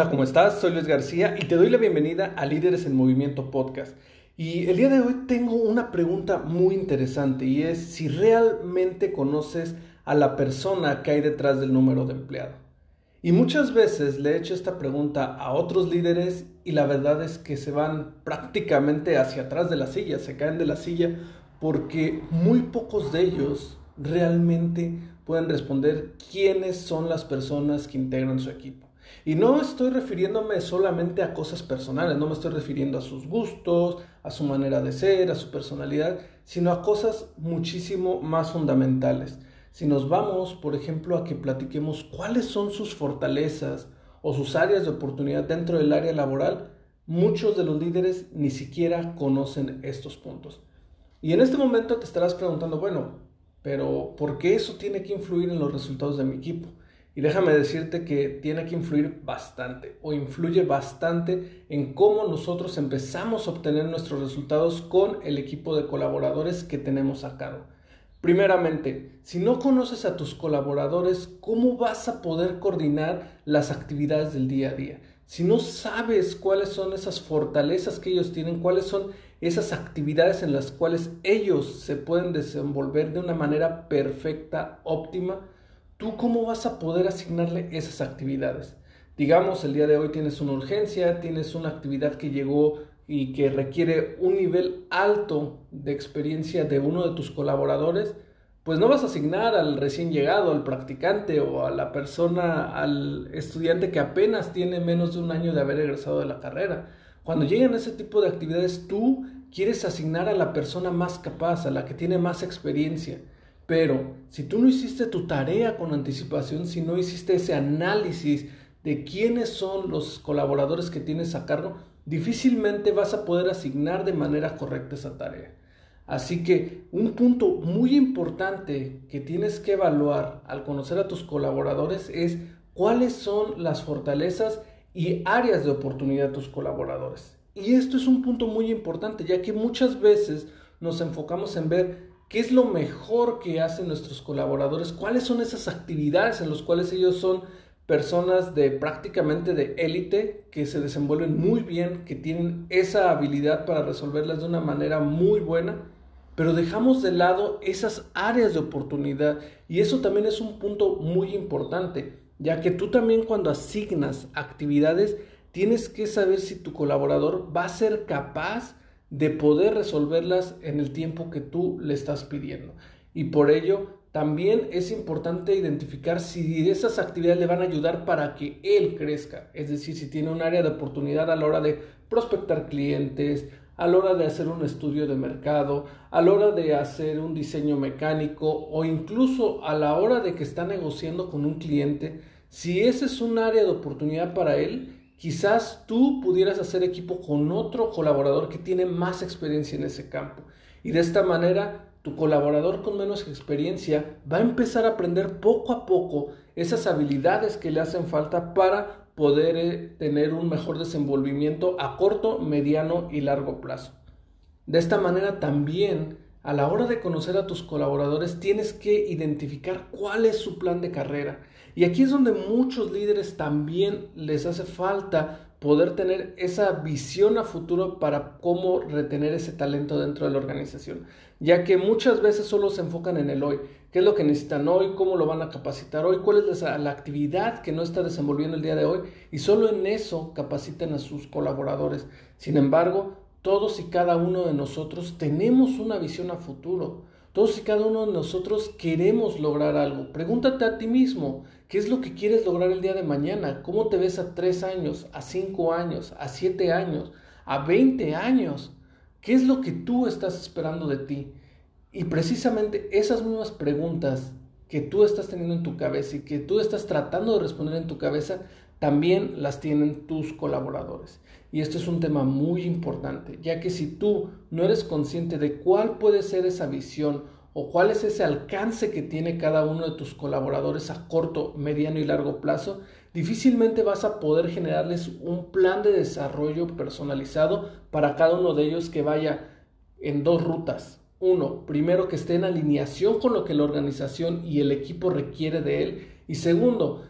Hola, ¿cómo estás? Soy Luis García y te doy la bienvenida a Líderes en Movimiento Podcast. Y el día de hoy tengo una pregunta muy interesante y es si realmente conoces a la persona que hay detrás del número de empleado. Y muchas veces le he hecho esta pregunta a otros líderes y la verdad es que se van prácticamente hacia atrás de la silla, se caen de la silla porque muy pocos de ellos realmente pueden responder quiénes son las personas que integran su equipo. Y no estoy refiriéndome solamente a cosas personales, no me estoy refiriendo a sus gustos, a su manera de ser, a su personalidad, sino a cosas muchísimo más fundamentales. Si nos vamos, por ejemplo, a que platiquemos cuáles son sus fortalezas o sus áreas de oportunidad dentro del área laboral, muchos de los líderes ni siquiera conocen estos puntos. Y en este momento te estarás preguntando, bueno, pero ¿por qué eso tiene que influir en los resultados de mi equipo? Y déjame decirte que tiene que influir bastante o influye bastante en cómo nosotros empezamos a obtener nuestros resultados con el equipo de colaboradores que tenemos a cargo. Primeramente, si no conoces a tus colaboradores, ¿cómo vas a poder coordinar las actividades del día a día? Si no sabes cuáles son esas fortalezas que ellos tienen, cuáles son esas actividades en las cuales ellos se pueden desenvolver de una manera perfecta, óptima, ¿tú cómo vas a poder asignarle esas actividades? Digamos, el día de hoy tienes una urgencia, tienes una actividad que llegó y que requiere un nivel alto de experiencia de uno de tus colaboradores, pues no vas a asignar al recién llegado, al practicante o a la persona, al estudiante que apenas tiene menos de un año de haber egresado de la carrera. Cuando llegan ese tipo de actividades, tú quieres asignar a la persona más capaz, a la que tiene más experiencia. Pero si tú no hiciste tu tarea con anticipación, si no hiciste ese análisis de quiénes son los colaboradores que tienes a cargo, difícilmente vas a poder asignar de manera correcta esa tarea. Así que un punto muy importante que tienes que evaluar al conocer a tus colaboradores es cuáles son las fortalezas y áreas de oportunidad de tus colaboradores. Y esto es un punto muy importante, ya que muchas veces nos enfocamos en ver qué es lo mejor que hacen nuestros colaboradores, cuáles son esas actividades en las cuales ellos son personas de prácticamente de élite que se desenvuelven muy bien, que tienen esa habilidad para resolverlas de una manera muy buena, pero dejamos de lado esas áreas de oportunidad y eso también es un punto muy importante, ya que tú también cuando asignas actividades tienes que saber si tu colaborador va a ser capaz de poder resolverlas en el tiempo que tú le estás pidiendo. Y por ello también es importante identificar si esas actividades le van a ayudar para que él crezca. Es decir, si tiene un área de oportunidad a la hora de prospectar clientes, a la hora de hacer un estudio de mercado, a la hora de hacer un diseño mecánico o incluso a la hora de que está negociando con un cliente, si ese es un área de oportunidad para él, Quizás tú pudieras hacer equipo con otro colaborador que tiene más experiencia en ese campo. Y de esta manera, tu colaborador con menos experiencia va a empezar a aprender poco a poco esas habilidades que le hacen falta para poder eh, tener un mejor desenvolvimiento a corto, mediano y largo plazo. De esta manera también, a la hora de conocer a tus colaboradores, tienes que identificar cuál es su plan de carrera. Y aquí es donde muchos líderes también les hace falta poder tener esa visión a futuro para cómo retener ese talento dentro de la organización, ya que muchas veces solo se enfocan en el hoy, qué es lo que necesitan hoy, cómo lo van a capacitar hoy, cuál es la, actividad que no está desenvolviendo el día de hoy, y solo en eso capacitan a sus colaboradores. Sin embargo, todos y cada uno de nosotros tenemos una visión a futuro. Todos y cada uno de nosotros queremos lograr algo. Pregúntate a ti mismo, ¿qué es lo que quieres lograr el día de mañana? ¿Cómo te ves a tres años, a cinco años, a siete años, a veinte años? ¿Qué es lo que tú estás esperando de ti? Y precisamente esas mismas preguntas que tú estás teniendo en tu cabeza y que tú estás tratando de responder en tu cabeza, también las tienen tus colaboradores. Y esto es un tema muy importante, ya que si tú no eres consciente de cuál puede ser esa visión o cuál es ese alcance que tiene cada uno de tus colaboradores a corto, mediano y largo plazo, difícilmente vas a poder generarles un plan de desarrollo personalizado para cada uno de ellos que vaya en dos rutas. Uno, primero que esté en alineación con lo que la organización y el equipo requiere de él. Y segundo,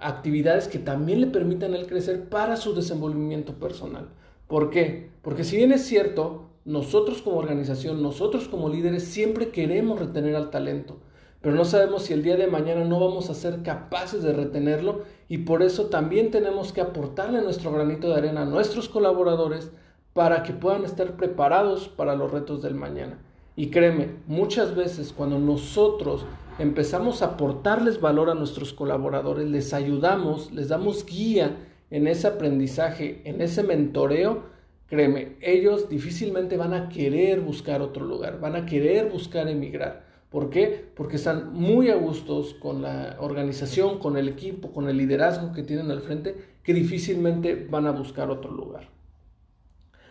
actividades que también le permitan a él crecer para su desenvolvimiento personal. ¿Por qué? Porque si bien es cierto, nosotros como organización, nosotros como líderes siempre queremos retener al talento, pero no sabemos si el día de mañana no vamos a ser capaces de retenerlo y por eso también tenemos que aportarle nuestro granito de arena a nuestros colaboradores para que puedan estar preparados para los retos del mañana. Y créeme, muchas veces cuando nosotros empezamos a aportarles valor a nuestros colaboradores, les ayudamos, les damos guía en ese aprendizaje, en ese mentoreo, Créeme, ellos difícilmente van a querer buscar otro lugar, van a querer buscar emigrar. ¿Por qué? Porque están muy a gustos con la organización, con el equipo, con el liderazgo que tienen al frente, que difícilmente van a buscar otro lugar.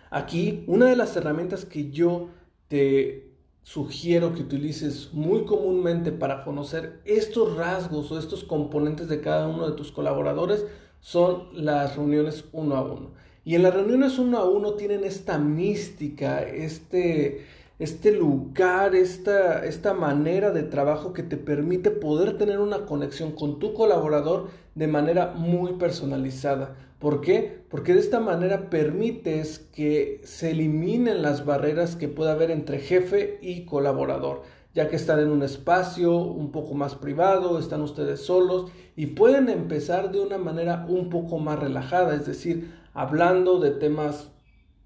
Aquí, una de las herramientas que yo te sugiero que utilices muy comúnmente para conocer estos rasgos o estos componentes de cada uno de tus colaboradores son las reuniones uno a uno. Y en las reuniones uno a uno tienen esta mística, este, este lugar, esta, esta manera de trabajo que te permite poder tener una conexión con tu colaborador de manera muy personalizada. ¿Por qué? Porque de esta manera permites que se eliminen las barreras que pueda haber entre jefe y colaborador ya que están en un espacio un poco más privado, están ustedes solos y pueden empezar de una manera un poco más relajada, es decir, hablando de temas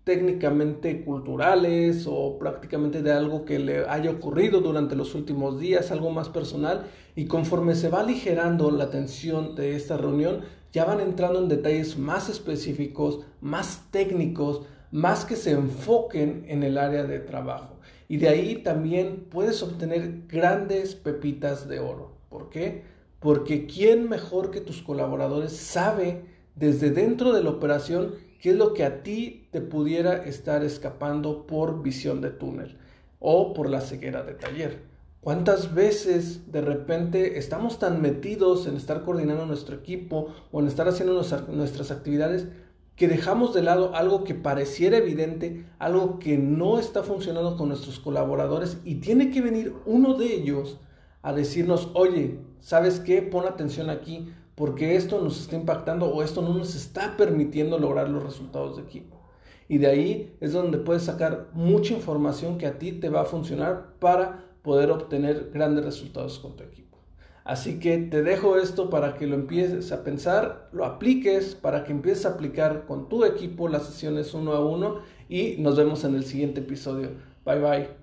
técnicamente culturales o prácticamente de algo que le haya ocurrido durante los últimos días, algo más personal, y conforme se va aligerando la tensión de esta reunión, ya van entrando en detalles más específicos, más técnicos, más que se enfoquen en el área de trabajo. Y de ahí también puedes obtener grandes pepitas de oro. ¿Por qué? Porque ¿quién mejor que tus colaboradores sabe desde dentro de la operación qué es lo que a ti te pudiera estar escapando por visión de túnel o por la ceguera de taller? ¿Cuántas veces de repente estamos tan metidos en estar coordinando nuestro equipo o en estar haciendo nuestras actividades que dejamos de lado algo que pareciera evidente, algo que no está funcionando con nuestros colaboradores y tiene que venir uno de ellos a decirnos, oye, ¿sabes qué? Pon atención aquí porque esto nos está impactando o esto no nos está permitiendo lograr los resultados de equipo. Y de ahí es donde puedes sacar mucha información que a ti te va a funcionar para poder obtener grandes resultados con tu equipo. Así que te dejo esto para que lo empieces a pensar, lo apliques, para que empieces a aplicar con tu equipo las sesiones uno a uno y nos vemos en el siguiente episodio. Bye bye.